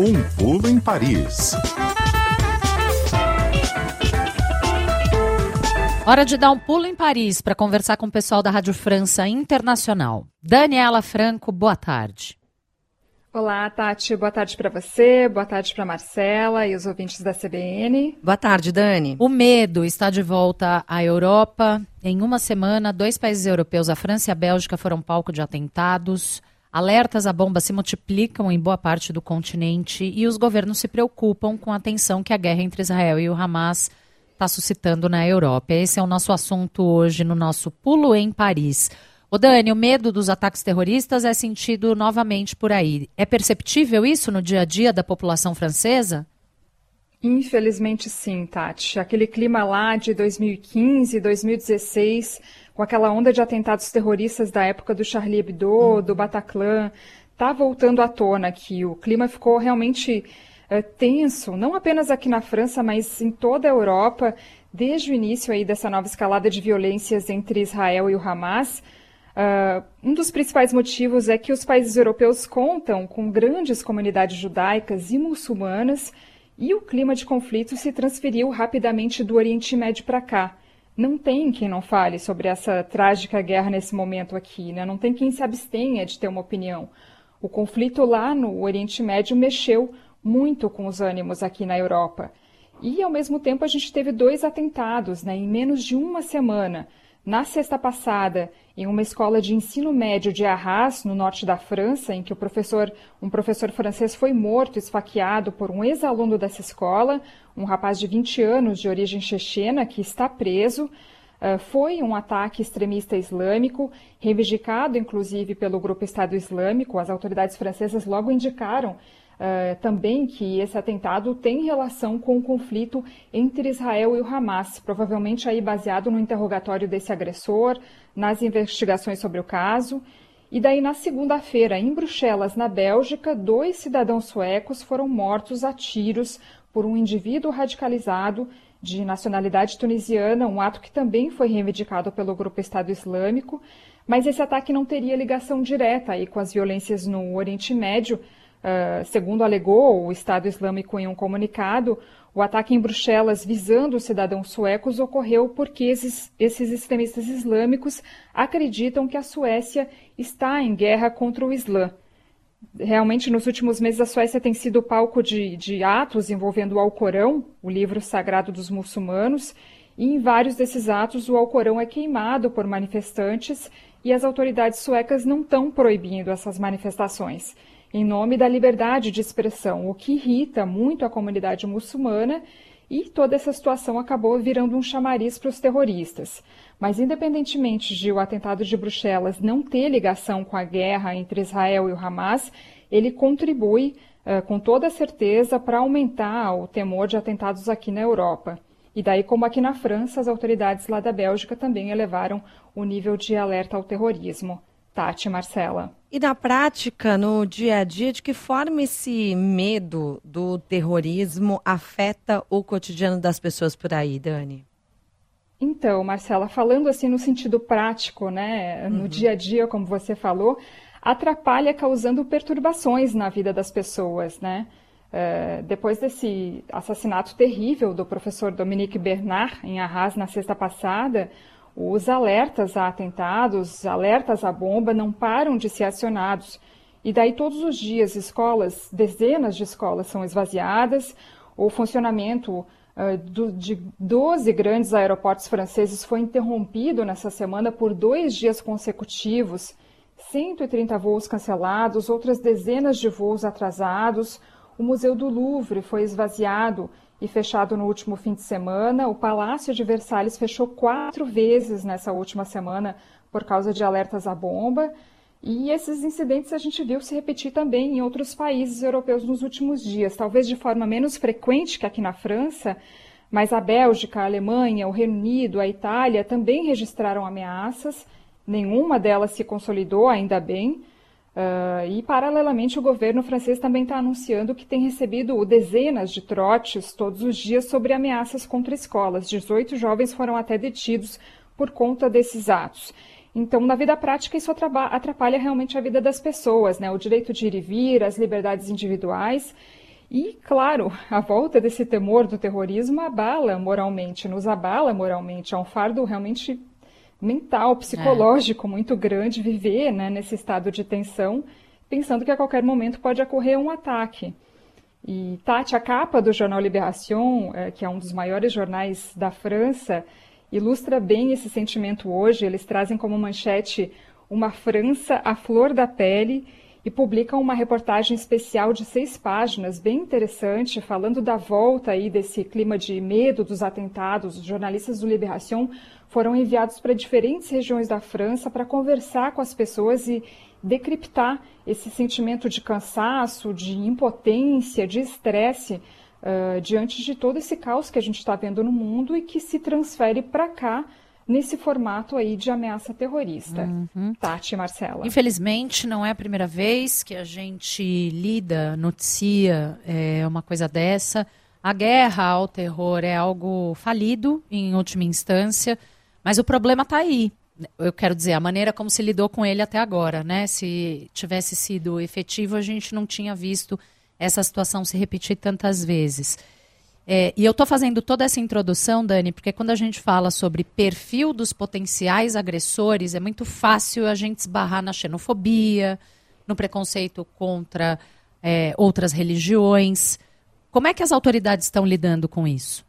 Um pulo em Paris. Hora de dar um pulo em Paris para conversar com o pessoal da Rádio França Internacional. Daniela Franco, boa tarde. Olá, Tati. Boa tarde para você, boa tarde para Marcela e os ouvintes da CBN. Boa tarde, Dani. O medo está de volta à Europa. Em uma semana, dois países europeus, a França e a Bélgica, foram palco de atentados. Alertas à bomba se multiplicam em boa parte do continente e os governos se preocupam com a tensão que a guerra entre Israel e o Hamas está suscitando na Europa. Esse é o nosso assunto hoje no nosso Pulo em Paris. O Dani, o medo dos ataques terroristas é sentido novamente por aí. É perceptível isso no dia a dia da população francesa? Infelizmente sim, Tati. Aquele clima lá de 2015, 2016, com aquela onda de atentados terroristas da época do Charlie Hebdo, uhum. do Bataclan, está voltando à tona aqui. O clima ficou realmente é, tenso, não apenas aqui na França, mas em toda a Europa, desde o início aí dessa nova escalada de violências entre Israel e o Hamas. Uh, um dos principais motivos é que os países europeus contam com grandes comunidades judaicas e muçulmanas e o clima de conflito se transferiu rapidamente do Oriente Médio para cá. Não tem quem não fale sobre essa trágica guerra nesse momento aqui, né? não tem quem se abstenha de ter uma opinião. O conflito lá no Oriente Médio mexeu muito com os ânimos aqui na Europa. E, ao mesmo tempo, a gente teve dois atentados né, em menos de uma semana. Na sexta passada, em uma escola de ensino médio de Arras, no norte da França, em que professor, um professor francês foi morto, esfaqueado por um ex-aluno dessa escola, um rapaz de 20 anos de origem chechena que está preso. Uh, foi um ataque extremista islâmico, reivindicado inclusive pelo grupo Estado Islâmico. As autoridades francesas logo indicaram uh, também que esse atentado tem relação com o conflito entre Israel e o Hamas, provavelmente aí baseado no interrogatório desse agressor, nas investigações sobre o caso. E daí, na segunda-feira, em Bruxelas, na Bélgica, dois cidadãos suecos foram mortos a tiros por um indivíduo radicalizado de nacionalidade tunisiana, um ato que também foi reivindicado pelo grupo Estado Islâmico. Mas esse ataque não teria ligação direta aí com as violências no Oriente Médio, Uh, segundo alegou o Estado Islâmico em um comunicado, o ataque em Bruxelas visando os cidadãos suecos ocorreu porque esses, esses, extremistas islâmicos acreditam que a Suécia está em guerra contra o Islã. Realmente, nos últimos meses, a Suécia tem sido palco de, de atos envolvendo o Alcorão, o livro sagrado dos muçulmanos, e em vários desses atos o Alcorão é queimado por manifestantes e as autoridades suecas não estão proibindo essas manifestações em nome da liberdade de expressão, o que irrita muito a comunidade muçulmana e toda essa situação acabou virando um chamariz para os terroristas. Mas, independentemente de o atentado de Bruxelas não ter ligação com a guerra entre Israel e o Hamas, ele contribui uh, com toda certeza para aumentar o temor de atentados aqui na Europa. E daí, como aqui na França, as autoridades lá da Bélgica também elevaram o nível de alerta ao terrorismo. Tati, Marcela. E na prática, no dia a dia, de que forma esse medo do terrorismo afeta o cotidiano das pessoas por aí, Dani? Então, Marcela, falando assim no sentido prático, né, no uhum. dia a dia, como você falou, atrapalha causando perturbações na vida das pessoas, né? Uh, depois desse assassinato terrível do professor Dominique Bernard em Arras na sexta passada, os alertas a atentados, alertas à bomba não param de ser acionados. E daí todos os dias escolas, dezenas de escolas são esvaziadas, o funcionamento de 12 grandes aeroportos franceses foi interrompido nessa semana por dois dias consecutivos, 130 voos cancelados, outras dezenas de voos atrasados. O Museu do Louvre foi esvaziado e fechado no último fim de semana. O Palácio de Versalhes fechou quatro vezes nessa última semana por causa de alertas à bomba. E esses incidentes a gente viu se repetir também em outros países europeus nos últimos dias, talvez de forma menos frequente que aqui na França, mas a Bélgica, a Alemanha, o Reino Unido, a Itália também registraram ameaças. Nenhuma delas se consolidou, ainda bem. Uh, e, paralelamente, o governo francês também está anunciando que tem recebido dezenas de trotes todos os dias sobre ameaças contra escolas. 18 jovens foram até detidos por conta desses atos. Então, na vida prática, isso atrapalha realmente a vida das pessoas, né? o direito de ir e vir, as liberdades individuais. E, claro, a volta desse temor do terrorismo abala moralmente, nos abala moralmente. É um fardo realmente mental, psicológico é. muito grande viver né, nesse estado de tensão, pensando que a qualquer momento pode ocorrer um ataque. E Tati, a capa do jornal Libération, é, que é um dos maiores jornais da França, ilustra bem esse sentimento hoje. Eles trazem como manchete uma França à flor da pele e publicam uma reportagem especial de seis páginas, bem interessante, falando da volta aí desse clima de medo dos atentados. Os jornalistas do Libération foram enviados para diferentes regiões da França para conversar com as pessoas e decriptar esse sentimento de cansaço, de impotência, de estresse uh, diante de todo esse caos que a gente está vendo no mundo e que se transfere para cá nesse formato aí de ameaça terrorista. Uhum. Tati Marcela. Infelizmente, não é a primeira vez que a gente lida, noticia é, uma coisa dessa. A guerra ao terror é algo falido, em última instância, mas o problema está aí. Eu quero dizer, a maneira como se lidou com ele até agora, né? Se tivesse sido efetivo, a gente não tinha visto essa situação se repetir tantas vezes. É, e eu estou fazendo toda essa introdução, Dani, porque quando a gente fala sobre perfil dos potenciais agressores, é muito fácil a gente esbarrar na xenofobia, no preconceito contra é, outras religiões. Como é que as autoridades estão lidando com isso?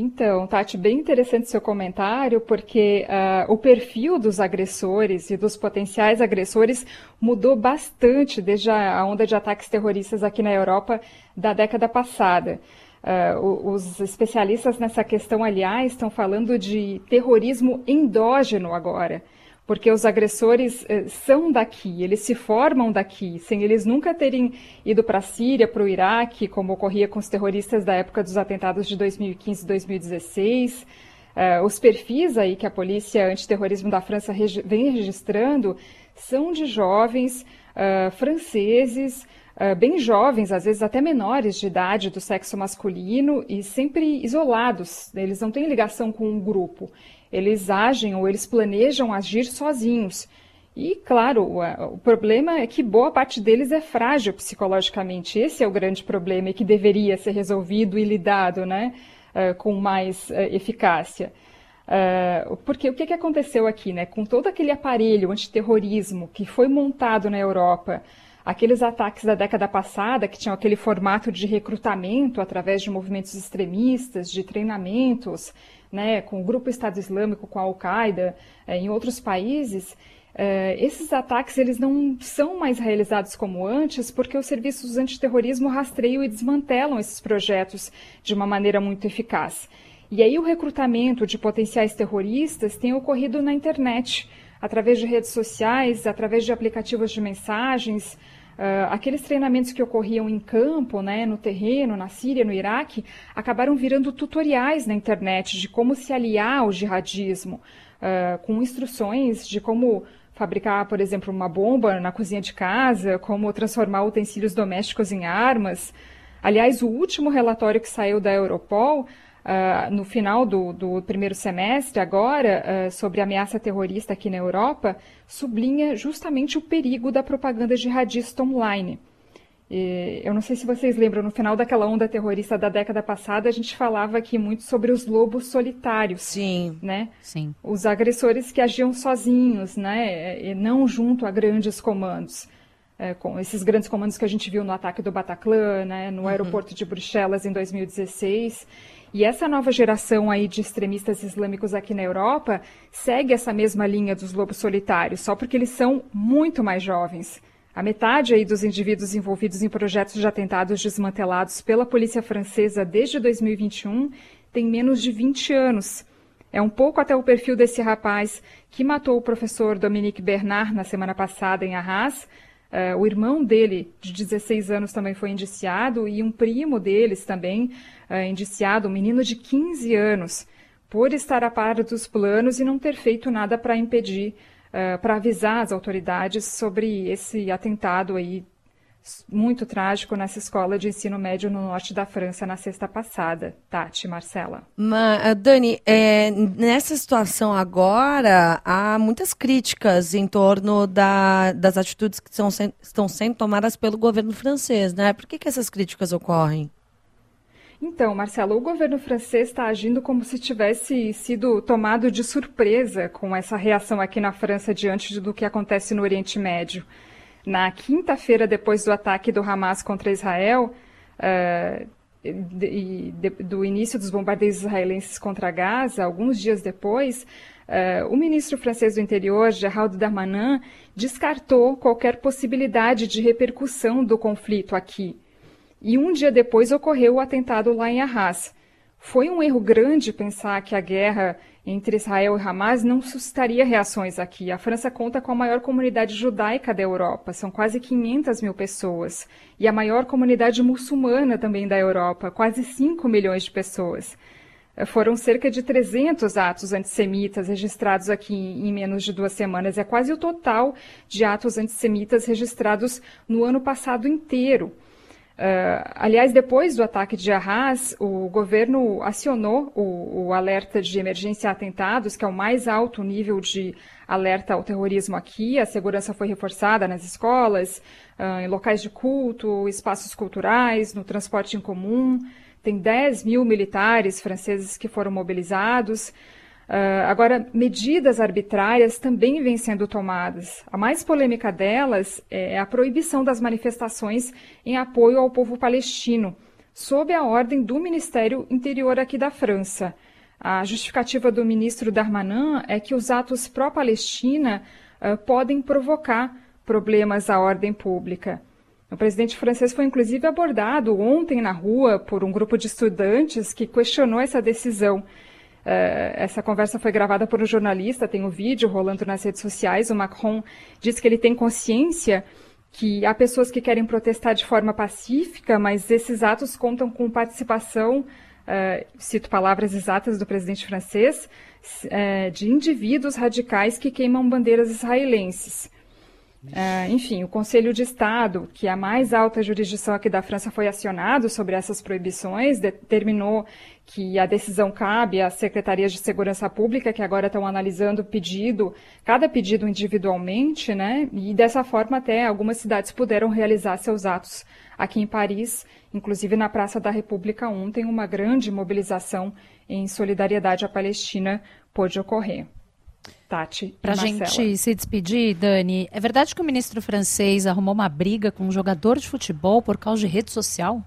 Então, Tati, bem interessante seu comentário, porque uh, o perfil dos agressores e dos potenciais agressores mudou bastante desde a onda de ataques terroristas aqui na Europa da década passada. Uh, os especialistas nessa questão, aliás, estão falando de terrorismo endógeno agora, porque os agressores uh, são daqui, eles se formam daqui, sem eles nunca terem ido para a Síria, para o Iraque, como ocorria com os terroristas da época dos atentados de 2015 e 2016. Uh, os perfis aí que a polícia antiterrorismo da França regi vem registrando são de jovens uh, franceses uh, bem jovens, às vezes até menores de idade do sexo masculino e sempre isolados. Eles não têm ligação com um grupo. Eles agem ou eles planejam agir sozinhos. E, claro, o, problema é que boa parte deles é frágil psicologicamente. Esse é o grande problema e que deveria ser resolvido e lidado né, com mais eficácia. Porque o que, que aconteceu aqui? Né? Com todo aquele aparelho antiterrorismo que foi montado na Europa, aqueles ataques da década passada, que tinham aquele formato de recrutamento através de movimentos extremistas, de treinamentos, né, com o grupo Estado Islâmico, com a Al-Qaeda, eh, em outros países, eh, esses ataques eles não são mais realizados como antes, porque os serviços antiterrorismo rastreiam e desmantelam esses projetos de uma maneira muito eficaz. E aí o recrutamento de potenciais terroristas tem ocorrido na internet, através de redes sociais, através de aplicativos de mensagens, Uh, aqueles treinamentos que ocorriam em campo, né, no terreno, na Síria, no Iraque, acabaram virando tutoriais na internet de como se aliar ao jihadismo, uh, com instruções de como fabricar, por exemplo, uma bomba na cozinha de casa, como transformar utensílios domésticos em armas. Aliás, o último relatório que saiu da Europol uh, no final do, do, primeiro semestre, agora, uh, sobre a ameaça terrorista aqui na Europa, sublinha justamente o perigo da propaganda jihadista online. E, eu não sei se vocês lembram, no final daquela onda terrorista da década passada, a gente falava aqui muito sobre os lobos solitários. Sim. Né? Sim. Os agressores que agiam sozinhos, né? E não junto a grandes comandos. É, com esses grandes comandos que a gente viu no ataque do Bataclan, né, no uhum. aeroporto de Bruxelas em 2016. E essa nova geração aí de extremistas islâmicos aqui na Europa segue essa mesma linha dos lobos solitários, só porque eles são muito mais jovens. A metade aí dos indivíduos envolvidos em projetos de atentados desmantelados pela polícia francesa desde 2021 tem menos de 20 anos. É um pouco até o perfil desse rapaz que matou o professor Dominique Bernard na semana passada em Arras, Uh, o irmão dele, de 16 anos, também foi indiciado, e um primo deles também uh, indiciado, um menino de 15 anos, por estar a par dos planos e não ter feito nada para impedir, uh, para avisar as autoridades sobre esse atentado aí muito trágico nessa escola de ensino médio no norte da França na sexta passada. Tati, Marcela. Ma, Dani, é, nessa situação agora, há muitas críticas em torno da, das atitudes que são, estão sendo tomadas pelo governo francês, né? Por que, que essas críticas ocorrem? Então, Marcelo, o governo francês está agindo como se tivesse sido tomado de surpresa com essa reação aqui na França diante do que acontece no Oriente Médio. Na quinta-feira, depois do ataque do Hamas contra Israel, uh, de, de, do início dos bombardeios israelenses contra Gaza, alguns dias depois, uh, o ministro francês do Interior, Geraldo Darmanin, descartou qualquer possibilidade de repercussão do conflito aqui. E um dia depois ocorreu o atentado lá em Arras. Foi um erro grande pensar que a guerra entre Israel e Hamas não suscitaria reações aqui. A França conta com a maior comunidade judaica da Europa, são quase 500 mil pessoas, e a maior comunidade muçulmana também da Europa, quase 5 milhões de pessoas. Foram cerca de 300 atos antissemitas registrados aqui em menos de duas semanas. É quase o total de atos antissemitas registrados no ano passado inteiro. Uh, aliás, depois do ataque de Arras, o governo acionou o, o, alerta de emergência a atentados, que é o mais alto nível de alerta ao terrorismo aqui. A segurança foi reforçada nas escolas, uh, em locais de culto, espaços culturais, no transporte em comum. Tem 10 mil militares franceses que foram mobilizados. Uh, agora, medidas arbitrárias também vêm sendo tomadas. A mais polêmica delas é a proibição das manifestações em apoio ao povo palestino, sob a ordem do Ministério Interior aqui da França. A justificativa do ministro Darmanin é que os atos pró-Palestina uh, podem provocar problemas à ordem pública. O presidente francês foi inclusive abordado ontem na rua por um grupo de estudantes que questionou essa decisão. Uh, essa conversa foi gravada por um jornalista, tem um vídeo rolando nas redes sociais. O Macron diz que ele tem consciência que há pessoas que querem protestar de forma pacífica, mas esses atos contam com participação, uh, cito palavras exatas do presidente francês, uh, de indivíduos radicais que queimam bandeiras israelenses. Uh, enfim, o Conselho de Estado, que é a mais alta jurisdição aqui da França, foi acionado sobre essas proibições, determinou que a decisão cabe às secretarias de segurança pública, que agora estão analisando o pedido, cada pedido individualmente, né? E dessa forma até algumas cidades puderam realizar seus atos aqui em Paris, inclusive na Praça da República ontem, uma grande mobilização em solidariedade à Palestina pôde ocorrer. Tati. Para a gente se despedir, Dani, é verdade que o ministro francês arrumou uma briga com um jogador de futebol por causa de rede social?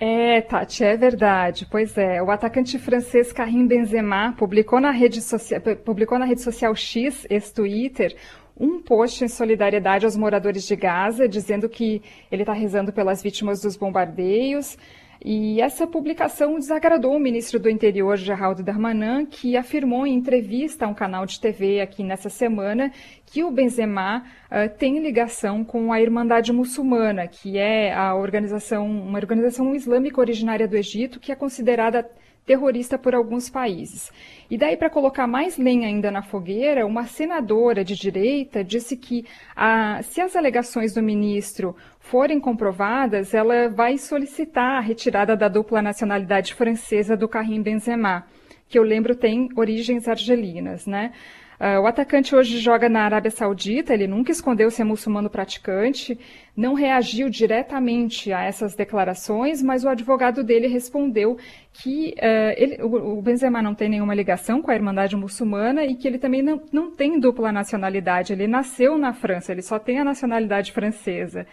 É, Tati, é verdade. Pois é, o atacante francês Karim Benzema publicou na rede, social, publicou na rede social X, ex-Twitter, um post em solidariedade aos moradores de Gaza, dizendo que ele está rezando pelas vítimas dos bombardeios. E essa publicação desagradou o ministro do Interior, Geraldo Darmanin, que afirmou em entrevista a um canal de TV aqui nessa semana que o Benzema uh, tem ligação com a Irmandade Muçulmana, que é a organização, uma organização islâmica originária do Egito, que é considerada terrorista por alguns países. E daí, para colocar mais lenha ainda na fogueira, uma senadora de direita disse que a, se as alegações do ministro forem comprovadas, ela vai solicitar a retirada da dupla nacionalidade francesa do Karim Benzema, que eu lembro tem origens argelinas, né? Uh, o atacante hoje joga na Arábia Saudita, ele nunca escondeu ser muçulmano praticante, não reagiu diretamente a essas declarações, mas o advogado dele respondeu que uh, ele, o, Benzema não tem nenhuma ligação com a Irmandade Muçulmana e que ele também não, não tem dupla nacionalidade. Ele nasceu na França, ele só tem a nacionalidade francesa.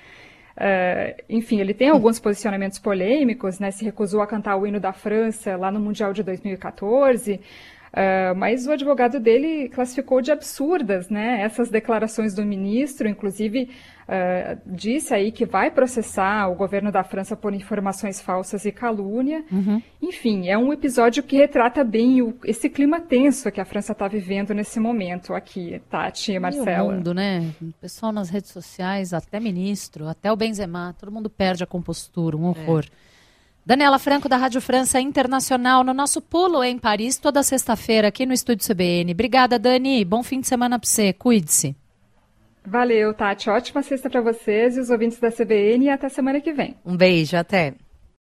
Uh, enfim, ele tem alguns posicionamentos polêmicos, né? Se recusou a cantar o hino da França lá no Mundial de 2014. Uh, mas o advogado dele classificou de absurdas né, essas declarações do ministro, inclusive uh, disse aí que vai processar o governo da França por informações falsas e calúnia. Uhum. Enfim, é um episódio que retrata bem o, esse clima tenso que a França está vivendo nesse momento aqui, Tati e Marcela. E o mundo, né? O pessoal nas redes sociais, até ministro, até o Benzema, todo mundo perde a compostura, um horror. É. Daniela Franco, da Rádio França Internacional, no nosso pulo em Paris, toda sexta-feira, aqui no Estúdio CBN. Obrigada, Dani. Bom fim de semana para você. Cuide-se. Valeu, Tati. Ótima sexta para vocês e os ouvintes da CBN e até semana que vem. Um beijo, até.